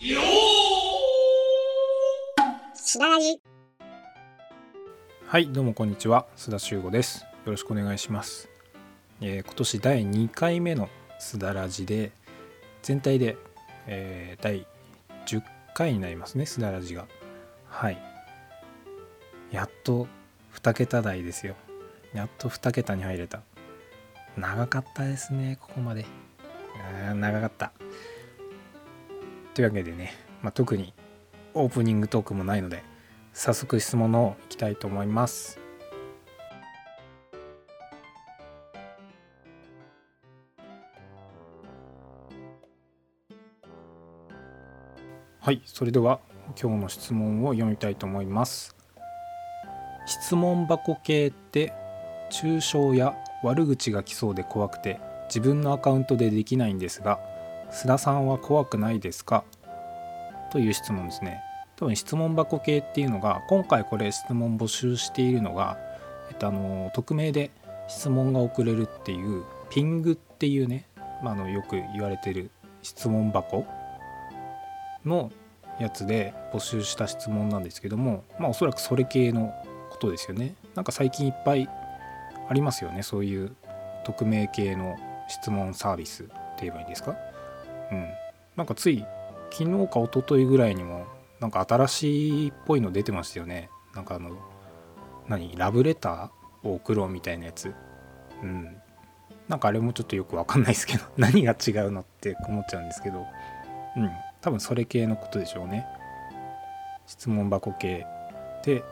しならじはいどうもこんにちは。須田修吾です。よろしくお願いします、えー今年第2回目の須田ラジで全体で、えー第10回になりますね須田ラジが。はい。やっと2桁台ですよ。やっと2桁に入れた。長かったですねここまで。長かった。というわけでね、まあ、特にオープニングトークもないので早速質問の方いきたいと思います。はいそれでは今日の質問を読みたいと思います。質問箱系って抽象や悪口が来そうで怖くて自分のアカウントでできないんですが須田さんは怖くないですか？という質問ですね。多分質問箱系っていうのが今回これ質問募集しているのが、えっと、あの匿名で質問が送れるっていうピングっていうね、まあ、のよく言われてる質問箱のやつで募集した質問なんですけどもまあおそらくそれ系のことですよね。なんか最近いっぱいありますよね。そういう匿名系の質問サービスって言えばいいんですか？うん。なんかつい昨日か一昨日ぐらいにもなんか新しいっぽいの出てましたよね。なんかあの何？ラブレターを送ろうみたいなやつ。うん。なんかあれもちょっとよくわかんないですけど 何が違うのって思っちゃうんですけど。うん。多分それ系のことでしょうね。質問箱系で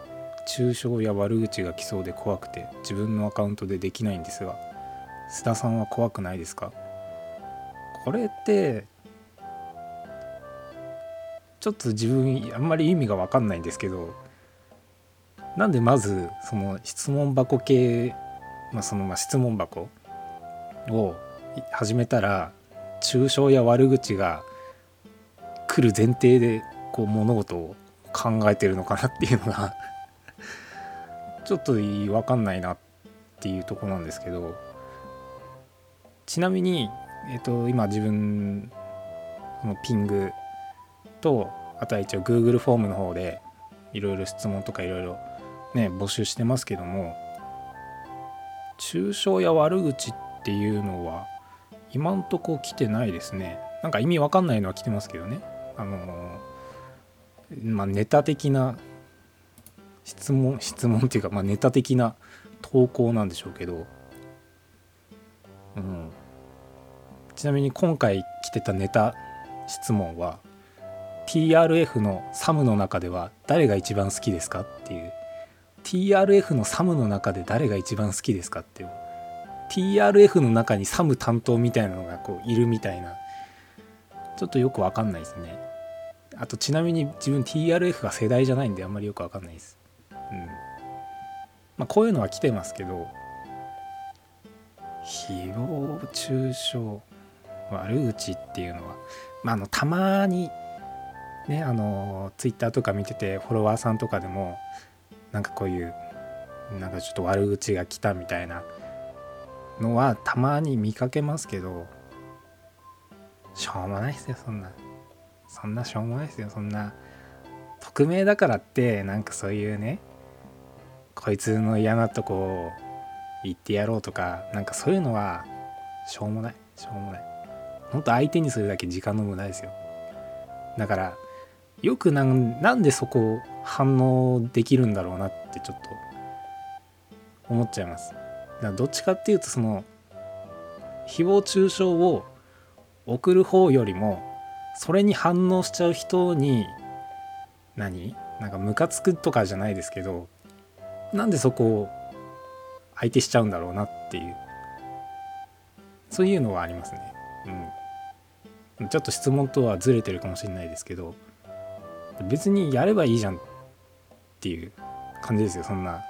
抽象や悪口が来そうで怖くて自分のアカウントでできないんですが須田さんは怖くないですか？これってちょっと自分あんまり意味が分かんないんですけどなんでまずその質問箱系、まあ、そのまあ質問箱を始めたら抽象や悪口が来る前提でこう物事を考えてるのかなっていうのが ちょっと分かんないなっていうとこなんですけどちなみに、えっと今自分のピングとあとは一応 Google フォームの方でいろいろ質問とかいろいろね募集してますけども抽象や悪口っていうのは今んとこ来てないですね。なんか意味わかんないのは来てますけどね。あのまあネタ的な質問質問っていうか、まあ、ネタ的な投稿なんでしょうけど。うん。ちなみに今回来てたネタ質問は TRF のサムの中では誰が一番好きですかっていう。TRF のサムの中で誰が一番好きですかっていう。TRF の中にサム担当みたいなのがこういるみたいな。ちょっとよくわかんないですね。あとちなみに自分 TRF が世代じゃないんであんまりよくわかんないです。うん。まあこういうのは来てますけど誹謗中傷。悪口っていうのはまああのたまにねあのツイッターとか見ててフォロワーさんとかでもなんかこういうなんかちょっと悪口が来たみたいなのはたまに見かけますけどしょうもないですよそんな。そんなしょうもないですよそんな。匿名だからってなんかそういうねこいつの嫌なとこを言ってやろうとかなんかそういうのはしょうもないしょうもない。ほんと相手にするだけ時間の無駄ですよ。だからよくなんなんでそこ反応できるんだろうなってちょっと思っちゃいます。だからどっちかっていうとその誹謗中傷を送る方よりもそれに反応しちゃう人に何？なんかムカつくとかじゃないですけどなんでそこを相手しちゃうんだろうなっていう。そういうのはありますね。うん。ちょっと質問とはずれてるかもしれないですけど別にやればいいじゃんっていう感じですよ。そんな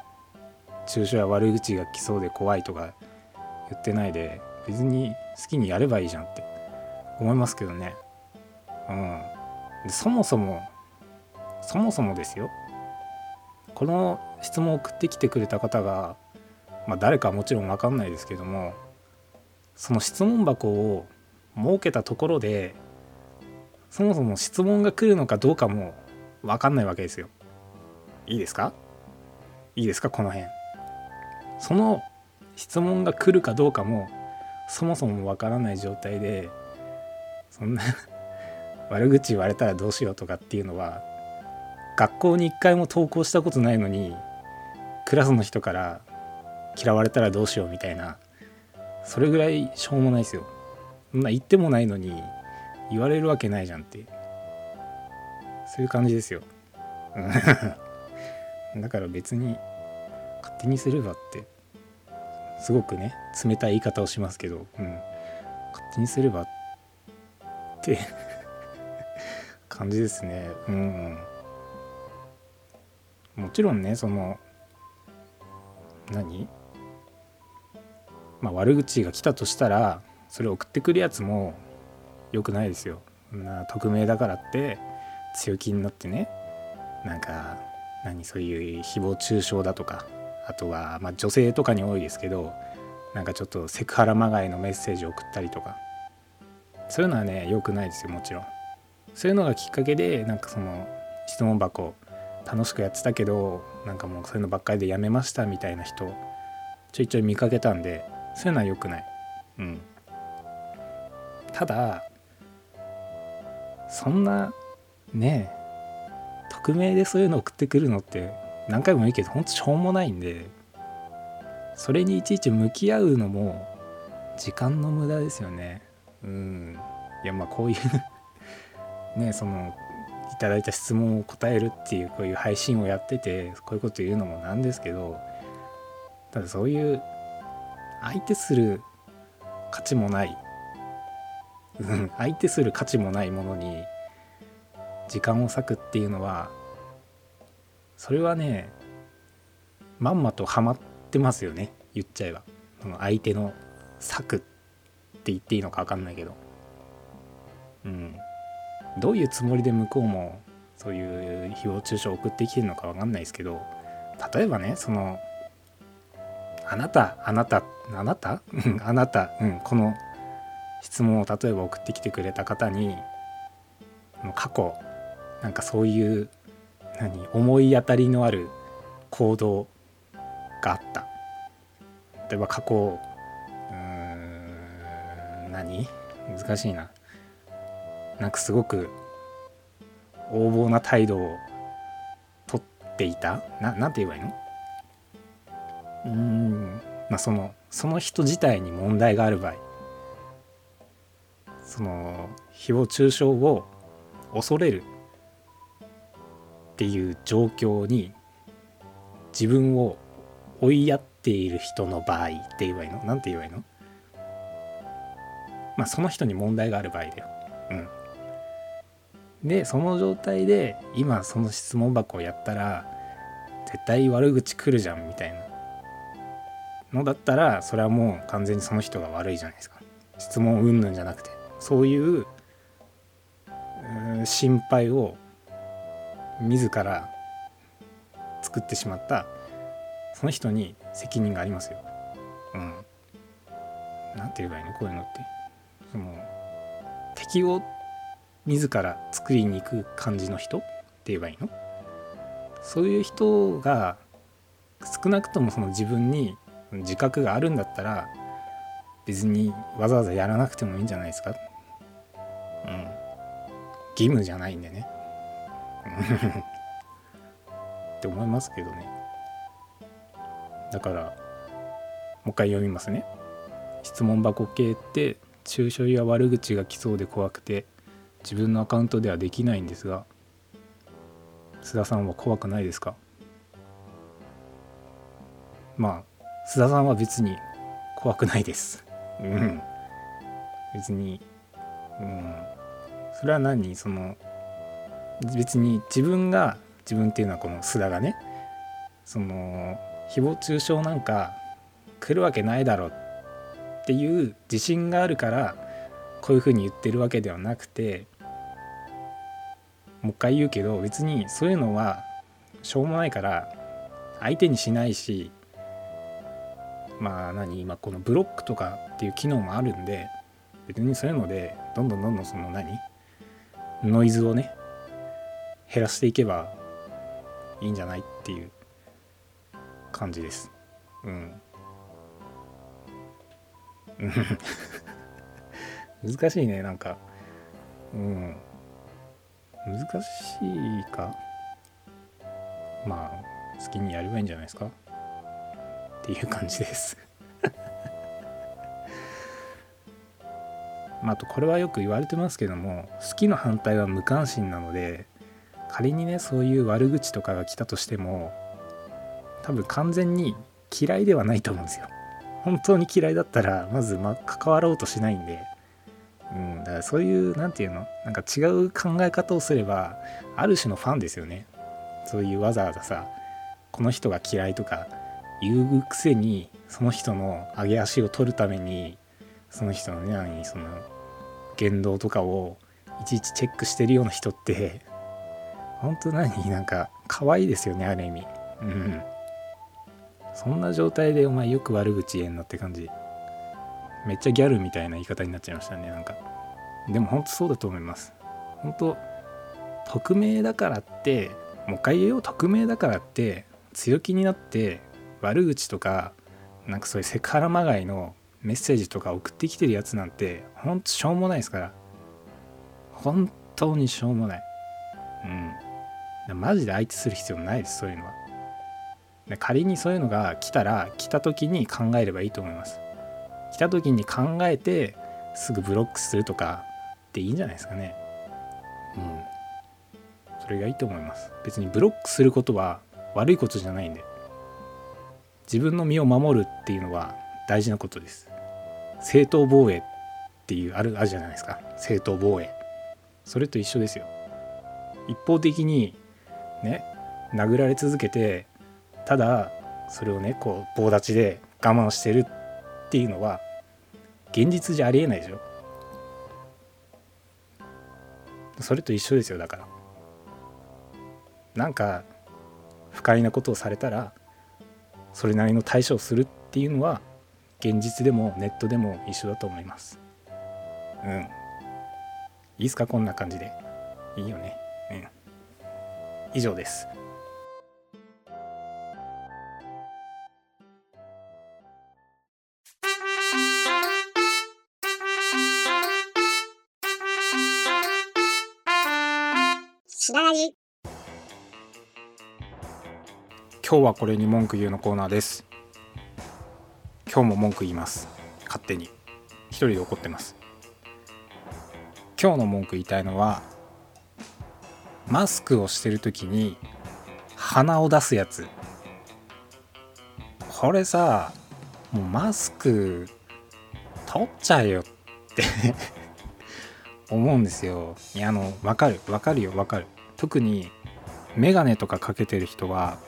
中傷や悪口が来そうで怖いとか言ってないで別に好きにやればいいじゃんって思いますけどね。うん。でそもそもそもそもですよ。この質問を送ってきてくれた方がまあ誰かはもちろん分かんないですけどもその質問箱を設けたところでそもそも質問が来るのかどうかも分かんないわけですよ。いいですか？いいですか？この辺。その質問が来るかどうかもそもそも分からない状態でそんな 悪口言われたらどうしようとかっていうのは学校に一回も登校したことないのにクラスの人から嫌われたらどうしようみたいなそれぐらいしょうもないですよ。そんな言ってもないのに言われるわけないじゃんって。そういう感じですよ。だから別に勝手にすればってすごくね冷たい言い方をしますけど、うん、勝手にすればって 感じですね。うん、もちろんねその何？まあ悪口が来たとしたらそれ送ってくるやつも良くないですよ。な匿名だからって強気になってね。なんか何そういう誹謗中傷だとかあとは、まあ、女性とかに多いですけどなんかちょっとセクハラまがいのメッセージを送ったりとか。そういうのはね良くないですよもちろん。そういうのがきっかけでなんかその質問箱楽しくやってたけどなんかもうそういうのばっかりでやめましたみたいな人ちょいちょい見かけたんでそういうのは良くない。うん。ただそんなね匿名でそういうの送ってくるのって何回も言うけどほんとしょうもないんでそれにいちいち向き合うのも時間の無駄ですよね。うん。いやまあこういう ねそのいただいた質問を答えるっていうこういう配信をやっててこういうこと言うのもなんですけどただそういう相手する価値もない 相手する価値もないものに時間を割くっていうのはそれはねまんまとハマってますよね言っちゃえば。その相手の策って言っていいのか分かんないけど。うん。どういうつもりで向こうもそういう誹謗中傷を送ってきてるのか分かんないですけど例えばねそのあなたあなたあなた？あなた、うん、この質問を例えば送ってきてくれた方に過去なんかそういう何思い当たりのある行動があった。例えば過去うーん何？難しいな。なんかすごく横暴な態度をとっていた。ななんて言えばいいの？うんまあそのその人自体に問題がある場合。その誹謗中傷を恐れるっていう状況に自分を追いやっている人の場合って言えばいいの？何て言えばいいの？まあその人に問題がある場合だよ。うん。でその状態で今その質問箱をやったら絶対悪口来るじゃんみたいなのだったらそれはもう完全にその人が悪いじゃないですか質問うんぬんじゃなくてそういう心配を自ら作ってしまったその人に責任がありますよ。うん。なんて言えばいいの？こういうのって。その敵を自ら作りに行く感じの人？って言えばいいの？そういう人が少なくともその自分に自覚があるんだったら別にわざわざやらなくてもいいんじゃないですか？義務じゃないんでね。って思いますけどね。だからもう一回読みますね。質問箱系って中傷や悪口が来そうで怖くて自分のアカウントではできないんですが須田さんは怖くないですか？まあ須田さんは別に怖くないです。うん。別にうん。それは何？その別に自分が自分っていうのはこの須田がねその誹謗中傷なんか来るわけないだろっていう自信があるからこういうふうに言ってるわけではなくてもう一回言うけど別にそういうのはしょうもないから相手にしないしまあ何今このブロックとかっていう機能もあるんで別にそういうのでどんどんどんどんその何ノイズをね減らしていけばいいんじゃないっていう感じです。うん。難しいねなんか。うん。難しいか。まあ好きにやればいいんじゃないですか。っていう感じです。まあ、とこれはよく言われてますけども好きの反対は無関心なので仮にねそういう悪口とかが来たとしても多分完全に嫌いではないと思うんですよ。本当に嫌いだったらまず、ま、関わろうとしないんで、うん、だからそういう何て言うの？なんか違う考え方をすればある種のファンですよね。そういうわざわざさこの人が嫌いとか言うくせにその人の上げ足を取るためにその人のね何その言動とかをいちいちチェックしてるような人って 本当何？なんか可愛いですよねある意味。うん。そんな状態でお前よく悪口言えんのって感じ。めっちゃギャルみたいな言い方になっちゃいましたねなんか。でも本当そうだと思います。本当匿名だからってもう一回言えよ匿名だからって強気になって悪口とかなんかそういうセクハラまがいのメッセージとか送ってきてるやつなんてほんとしょうもないですから。本当にしょうもない。うん。マジで相手する必要ないですそういうのは。仮にそういうのが来たら来た時に考えればいいと思います。来た時に考えてすぐブロックするとかっていいんじゃないですかね。うん。それがいいと思います。別にブロックすることは悪いことじゃないんで。自分の身を守るっていうのは大事なことです。正当防衛っていうあるあるじゃないですか。正当防衛。それと一緒ですよ。一方的にね殴られ続けてただそれをねこう棒立ちで我慢してるっていうのは現実じゃありえないでしょ。それと一緒ですよだから。なんか不快なことをされたらそれなりの対処をするっていうのは現実でもネットでも一緒だと思います。うん。いいっすか？こんな感じで。いいよね。うん。以上です。今日はこれに文句言うのコーナーです今日も文句言います。勝手に。一人で怒ってます。今日の文句言いたいのはマスクをしてる時に鼻を出すやつ。これさもうマスク取っちゃえよって。思うんですよ。いやあの分かる。分かるよ。分かる。特にメガネとかかけてる人は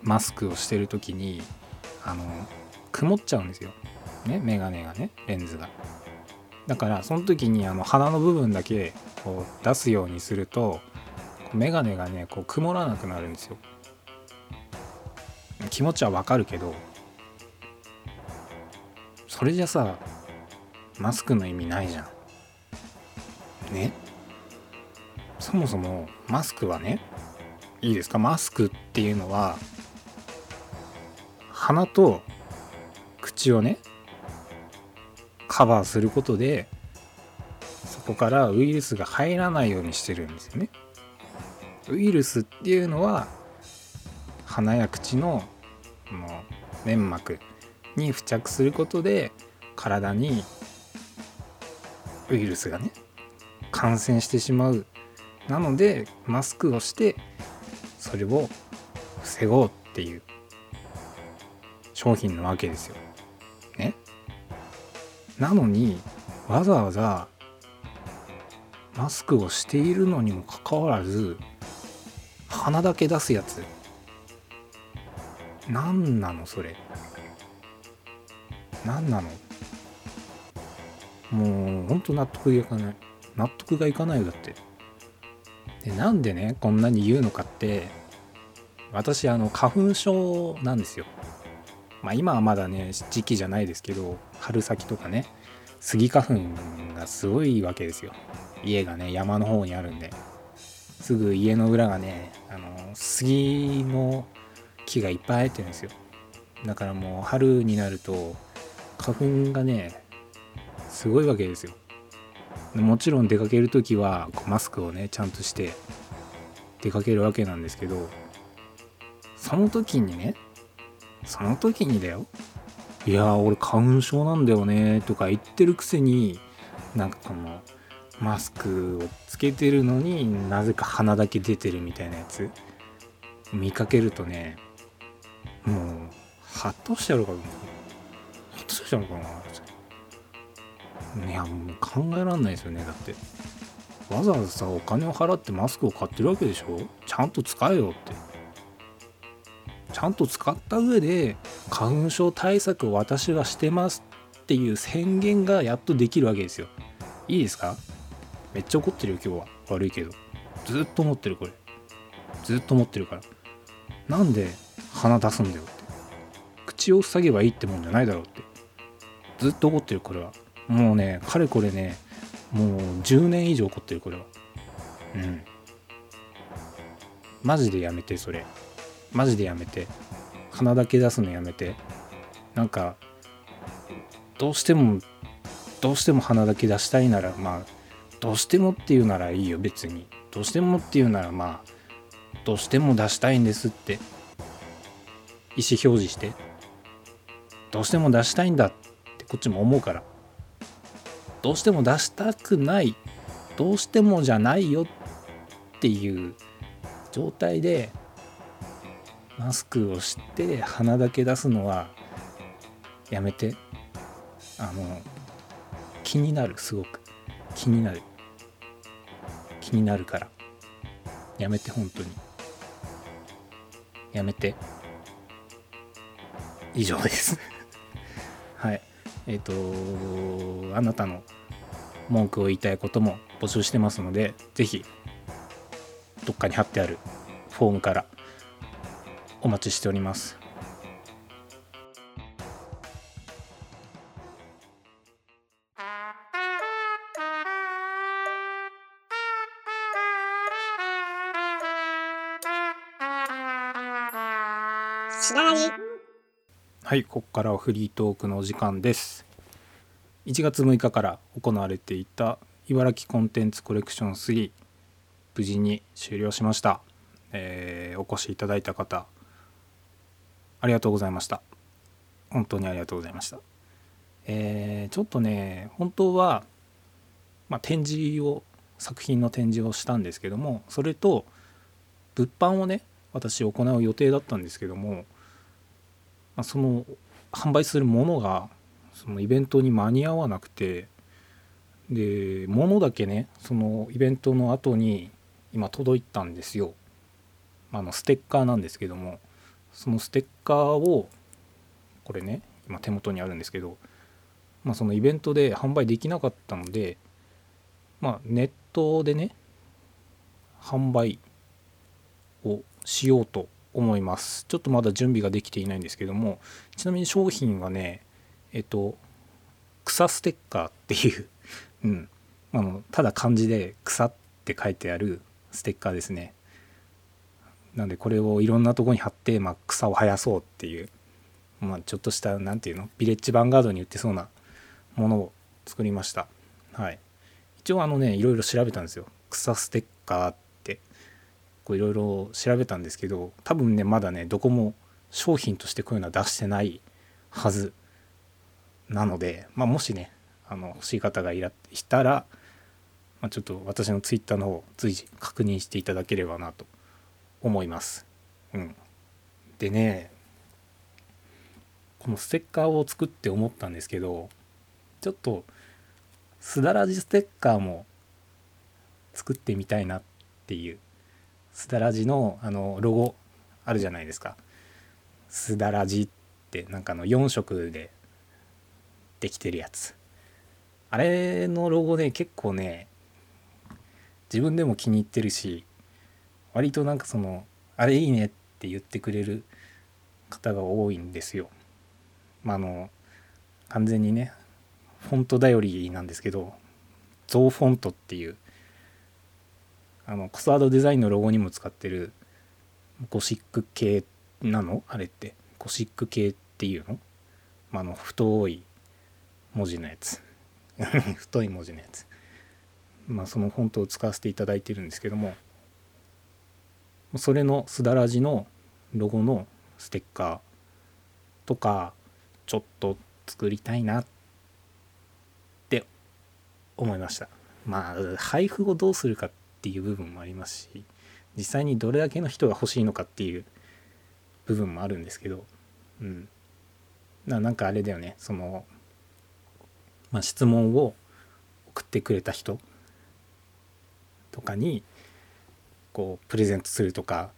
マスクをしてる時にあの曇っちゃうんですよ。ねメガネがねレンズが。だからその時にあの鼻の部分だけこう出すようにするとメガネがねこう曇らなくなるんですよ。気持ちはわかるけどそれじゃさマスクの意味ないじゃん。ね？そもそもマスクはねいいですか？マスクっていうのは鼻と口をねカバーすることでそこからウイルスが入らないようにしてるんですよね。ウイルスっていうのは鼻や口のの粘膜に付着することで体にウイルスがね感染してしまうなのでマスクをしてそれを防ごうっていう商品なわけですよ。ね。なのにわざわざマスクをしているのにもかかわらず鼻だけ出すやつ。何なのそれ。何なの。もうほんと納得がいかない。納得がいかないよだって。でなんでねこんなに言うのかって私あの花粉症なんですよ。まあ、今はまだね時期じゃないですけど春先とかねスギ花粉がすごいわけですよ。家がね山の方にあるんで。すぐ家の裏がねあの杉の木がいっぱい生えてるんですよ。だからもう春になると花粉がねすごいわけですよ。もちろん出かける時はマスクをねちゃんとして出かけるわけなんですけどその時にねその時にだよ。いや俺花粉症なんだよねとか言ってるくせになんかこのマスクをつけてるのになぜか鼻だけ出てるみたいなやつ見かけるとねもうハッとしちゃうかハッとしちゃうかないやもう考えらんないですよねだって。わざわざさお金を払ってマスクを買ってるわけでしょ？ちゃんと使えよって。ちゃんと使った上で花粉症対策を私はしてますっていう宣言がやっとできるわけですよ。いいですか？めっちゃ怒ってるよ今日は。悪いけど。ずっと思ってるこれ。ずっと思ってるから。なんで鼻出すんだよって。口を塞げばいいってもんじゃないだろうって。ずっと怒ってるこれは。もうねかれこれねもう10年以上怒ってるこれは。うん。マジでやめてそれ。マジでやめて。鼻だけ出すのやめて。なんかどうしてもどうしても鼻だけ出したいならまあどうしてもっていうならいいよ別に。どうしてもっていうならまあどうしても出したいんですって。意思表示して。どうしても出したいんだってこっちも思うから。どうしても出したくない。どうしてもじゃないよっていう状態でマスクをして鼻だけ出すのはやめて。あの気になるすごく。気になる。気になるから。やめて本当に。やめて。以上です。はい。えっ、ー、とあなたの文句を言いたいことも募集してますので是非どっかに貼ってあるフォームからお待ちしております。はいここからはフリートークのお時間です。1月6日から行われていた茨城コンテンツコレクション3無事に終了しました、えー、お越しいただいた方ありがとうございました。本当にありがとうございました。えー、ちょっとね本当は、まあ、展示を作品の展示をしたんですけどもそれと物販をね私行う予定だったんですけどもまあ、その販売するものがそのイベントに間に合わなくてで物だけねそのイベントの後に今届いたんですよ。あのステッカーなんですけども。そのステッカーをこれね今手元にあるんですけど、まあ、そのイベントで販売できなかったのでまあネットでね販売をしようと思います。ちょっとまだ準備ができていないんですけどもちなみに商品はねえっと草ステッカーっていううんあのただ漢字で草って書いてあるステッカーですね。なんでこれをいろんなとこに貼って、まあ、草を生やそうっていう、まあ、ちょっとした何て言うのビレッジヴァンガードに売ってそうなものを作りました。はい。一応あのねいろいろ調べたんですよ。草ステッカーって。いろいろ調べたんですけど多分ねまだねどこも商品としてこういうのは出してないはずなので、まあ、もしねあの欲しい方がいらしたら、まあ、ちょっと私のツイッターの方随時確認していただければなと思います。うん、でねこのステッカーを作って思ったんですけどちょっとすだらじステッカーも作ってみたいなっていうすだらじのあのロゴあるじゃないですか。すだらじってなんかの4色でできてるやつ。あれのロゴね結構ね自分でも気に入ってるし割となんかそのあれいいねって言ってくれる方が多いんですよ。まあ、あの完全にねフォント頼りなんですけどゾウフォントっていうあのコスワードデザインのロゴにも使ってるゴシック系なの？あれって。ゴシック系っていうの,、まあ、あの太い文字のやつ。太い文字のやつ。まあそのフォントを使わせていただいてるんですけども。それのすだらじのロゴのステッカーとかちょっと作りたいなって思いました。まあ配布をどうするかっていう部分もありますし実際にどれだけの人が欲しいのかっていう部分もあるんですけどうん。ななんかあれだよね。その、まあ、質問を送ってくれた人とかにこうプレゼントするとか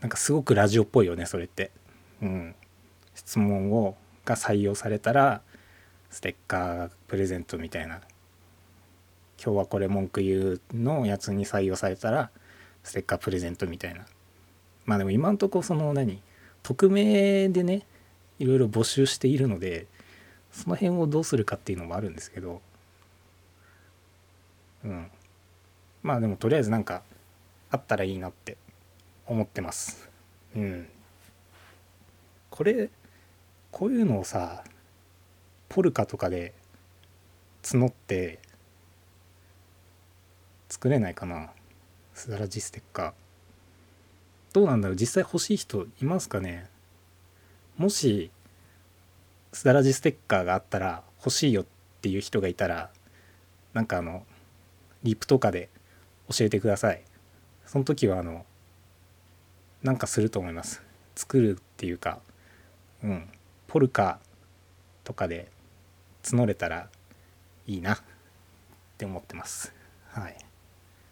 なんかすごくラジオっぽいよねそれって。うん、質問をが採用されたらステッカープレゼントみたいな。今日はこれ文句言うのやつに採用されたらステッカープレゼントみたいな。まあでも今んとこその何匿名でねいろいろ募集しているのでその辺をどうするかっていうのもあるんですけど。うん。まあでもとりあえずなんかあったらいいなって思ってます。うん。これこういうのをさポルカとかで募って作れないかな？すだらじステッカー。どうなんだろう？実際欲しい人いますかね？もしすだらじステッカーがあったら欲しいよっていう人がいたらなんかあのリップとかで教えてください。その時はあのなんかすると思います。作るっていうかうん。ポルカとかで募れたらいいなって思ってます。はい。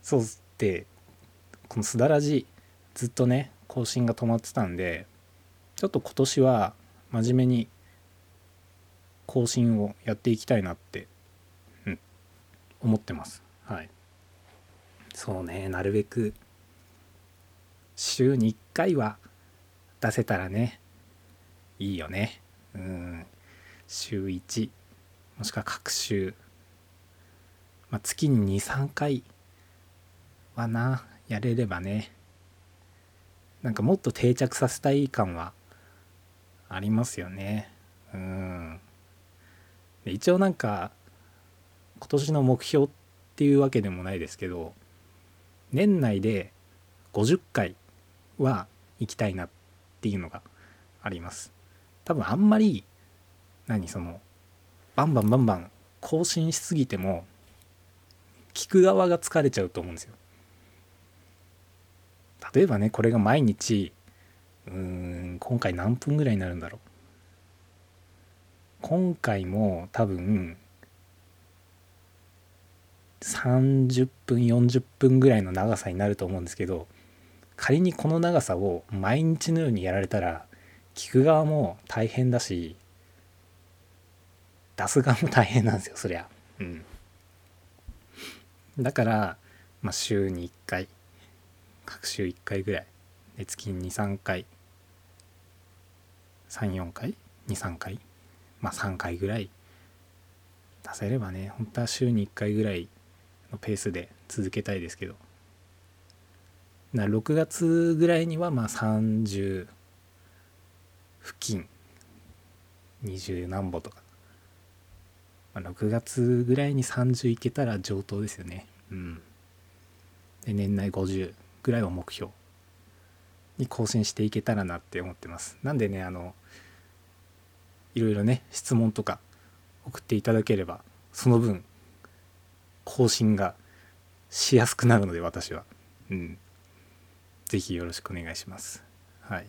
そうでこのすだらじずっとね更新が止まってたんでちょっと今年は真面目に更新をやっていきたいなって、うん、思ってます。はい。そうねなるべく週に1回は出せたらねいいよね。うん。週1もしくは各週、まあ、月に23回はなやれればね。なんかもっと定着させたい感はありますよね。うん。一応なんか今年の目標っていうわけでもないですけど年内で50回は行きたいなっていうのがあります多分あんまり何そのバンバンバンバン更新しすぎても聞く側が疲れちゃうと思うんですよ。例えばねこれが毎日うーん今回何分ぐらいになるんだろう今回も多分30分40分ぐらいの長さになると思うんですけど仮にこの長さを毎日のようにやられたら聞く側も大変だし出す側も大変なんですよそりゃ。うん。だからまあ週に1回各週1回ぐらい。で月に23回34回23回まあ3回ぐらい出せればね本当は週に1回ぐらいのペースで続けたいですけどな6月ぐらいにはまあ30付近20何歩とか、まあ、6月ぐらいに30いけたら上等ですよね。うん。で年内50ぐらいを目標に更新していけたらなって思ってます。なんでねあのいろいろね質問とか送っていただければその分更新がしやすくなるので私は。うん。是非よろしくお願いします。はい。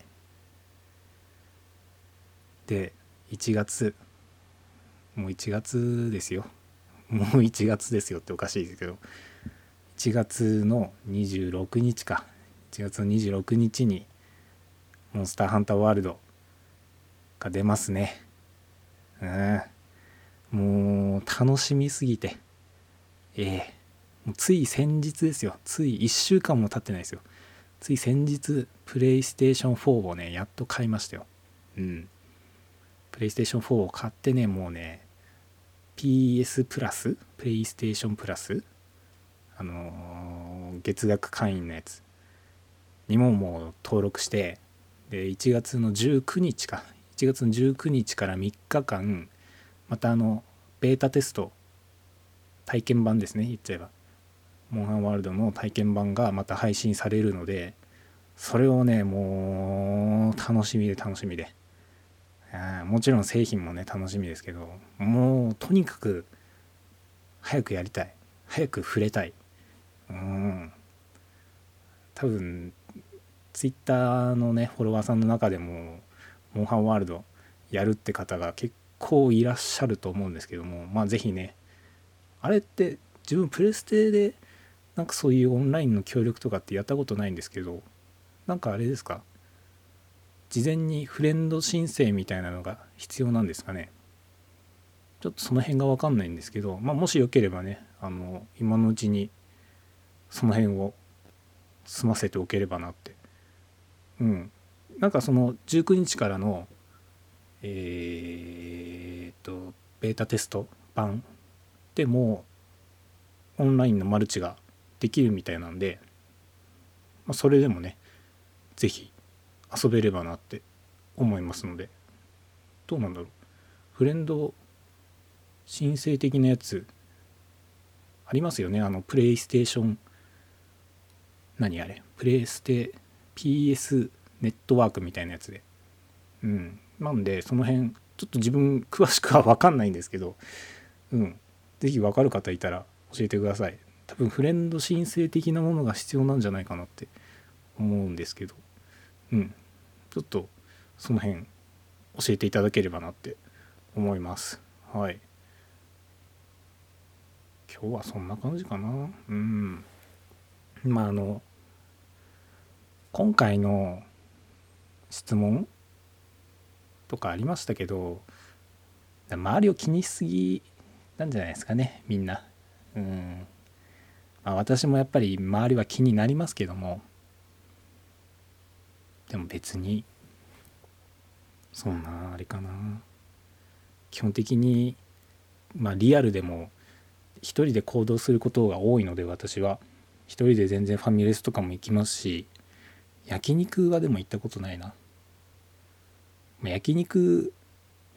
で1月もう1月ですよ。もう1月ですよっておかしいですけど。1月の26日か。1月の26日にモンスターハンターワールドが出ますね。うん。もう楽しみすぎて。ええ。もうつい先日ですよ。つい1週間も経ってないですよ。つい先日プレイステーション4をねやっと買いましたよ。うん。プレイステーション4を買ってねもうね PS プラスプレイステーションプラスあのー月額会員のやつ。にももう登録してで1月の19日か。1月の19日から3日間またあのベータテスト体験版ですね言っちゃえばモンハンワールドの体験版がまた配信されるのでそれをねもう楽しみで楽しみで。もちろん製品もね楽しみですけどもうとにかく早くやりたい。早く触れたい。うん。多分ツイッターのねフォロワーさんの中でもモンハンワールドやるって方が結構いらっしゃると思うんですけどもまあ是非ねあれって自分プレステでなんかそういうオンラインの協力とかってやったことないんですけどなんかあれですか？事前にフレンド申請みたいなのが必要なんですかね？ちょっとその辺が分かんないんですけど、まあ、もしよければねあの今のうちにその辺を済ませておければなって。うん。なんかその19日からのえー、っとベータテスト版でもオンラインのマルチができるみたいなんで、まあ、それでもね是非遊べればなって思いますので。どうなんだろう。フレンド申請的なやつありますよね。あのプレイステーション。何あれ？プレイステ PS ネットワークみたいなやつで。うん。なんでその辺ちょっと自分詳しくは分かんないんですけど。うん。是非分かる方いたら教えてください。多分フレンド申請的なものが必要なんじゃないかなって思うんですけど。うん。ちょっとその辺教えていただければなって思います。はい。今日はそんな感じかな。うん。まああの今回の質問とかありましたけど周りを気にしすぎなんじゃないですかねみんな。うん。あ私もやっぱり周りは気になりますけども。でも別にそんなあれかな。基本的にまあリアルでも一人で行動することが多いので私は。一人で全然ファミレスとかも行きますし焼肉はでも行ったことないな、まあ、焼肉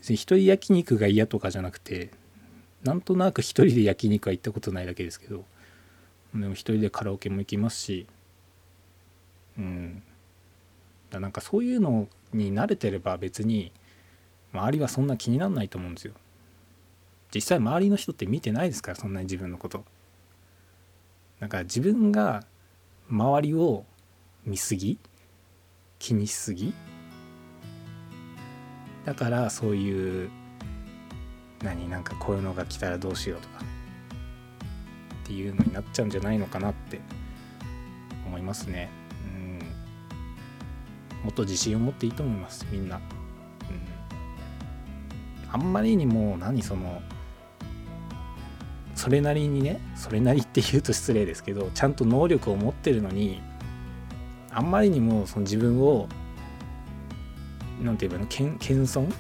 別に一人焼肉が嫌とかじゃなくてなんとなく一人で焼肉は行ったことないだけですけど。でも一人でカラオケも行きますしうん。だなんかそういうのに慣れてれば別に周りはそんな気にならないと思うんですよ。実際周りの人って見てないですからそんなに自分のこと。だから自分が周りを見すぎ気にしすぎ。だからそういう何なんかこういうのが来たらどうしようとか。っていうのになっちゃうんじゃないのかなって思いますね。うん。もっと自信を持っていいと思いますみんな、うん、あんまりにも何そのそれなりにねそれなりって言うと失礼ですけどちゃんと能力を持ってるのにあんまりにもその自分をなんて言えばいいの謙遜？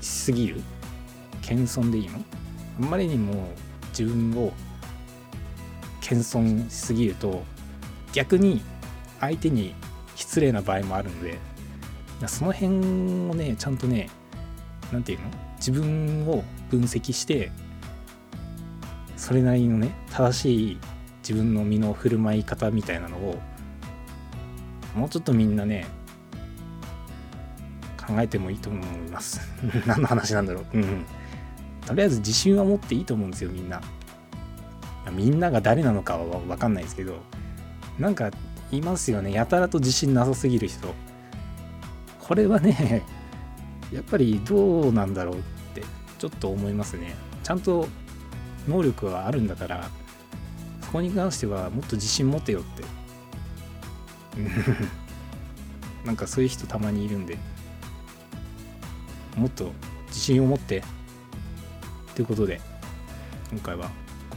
しすぎる？謙遜でいいの？あんまりにも自分を謙遜しすぎると逆に相手に失礼な場合もあるのでその辺をねちゃんとね何て言うの？自分を分析してそれなりのね正しい自分の身の振る舞い方みたいなのをもうちょっとみんなね考えてもいいと思います。何の話なんだろう？うん。とりあえず自信は持っていいと思うんですよみんな。みんなが誰なのかは分かんないですけどなんかいますよね。やたらと自信なさすぎる人。これはねやっぱりどうなんだろうってちょっと思いますね。ちゃんと能力はあるんだからそこに関してはもっと自信持てよって。なんかそういう人たまにいるんでもっと自信を持ってということで今回は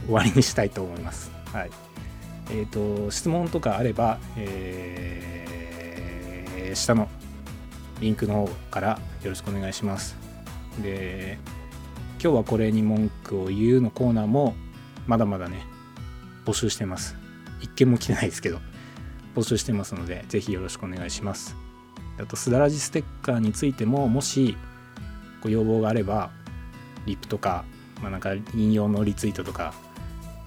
終わりにしたいと思います。はい。えっ、ー、と質問とかあれば、えー、下のリンクの方からよろしくお願いします。で今日はこれに文句を言うのコーナーもまだまだね募集してます。一件も来てないですけど募集してますのでぜひよろしくお願いします。あとすだらじステッカーについてももしご要望があればリプとか、まあ、なんか引用のリツイートとか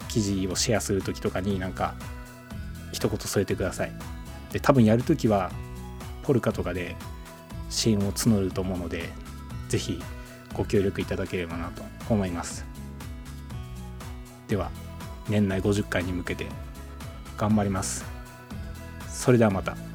記事をシェアする時とかになんか一言添えてください。で多分やるときはポルカとかで支援を募ると思うのでぜひご協力いただければなと思います。では年内50回に向けて頑張ります。それではまた。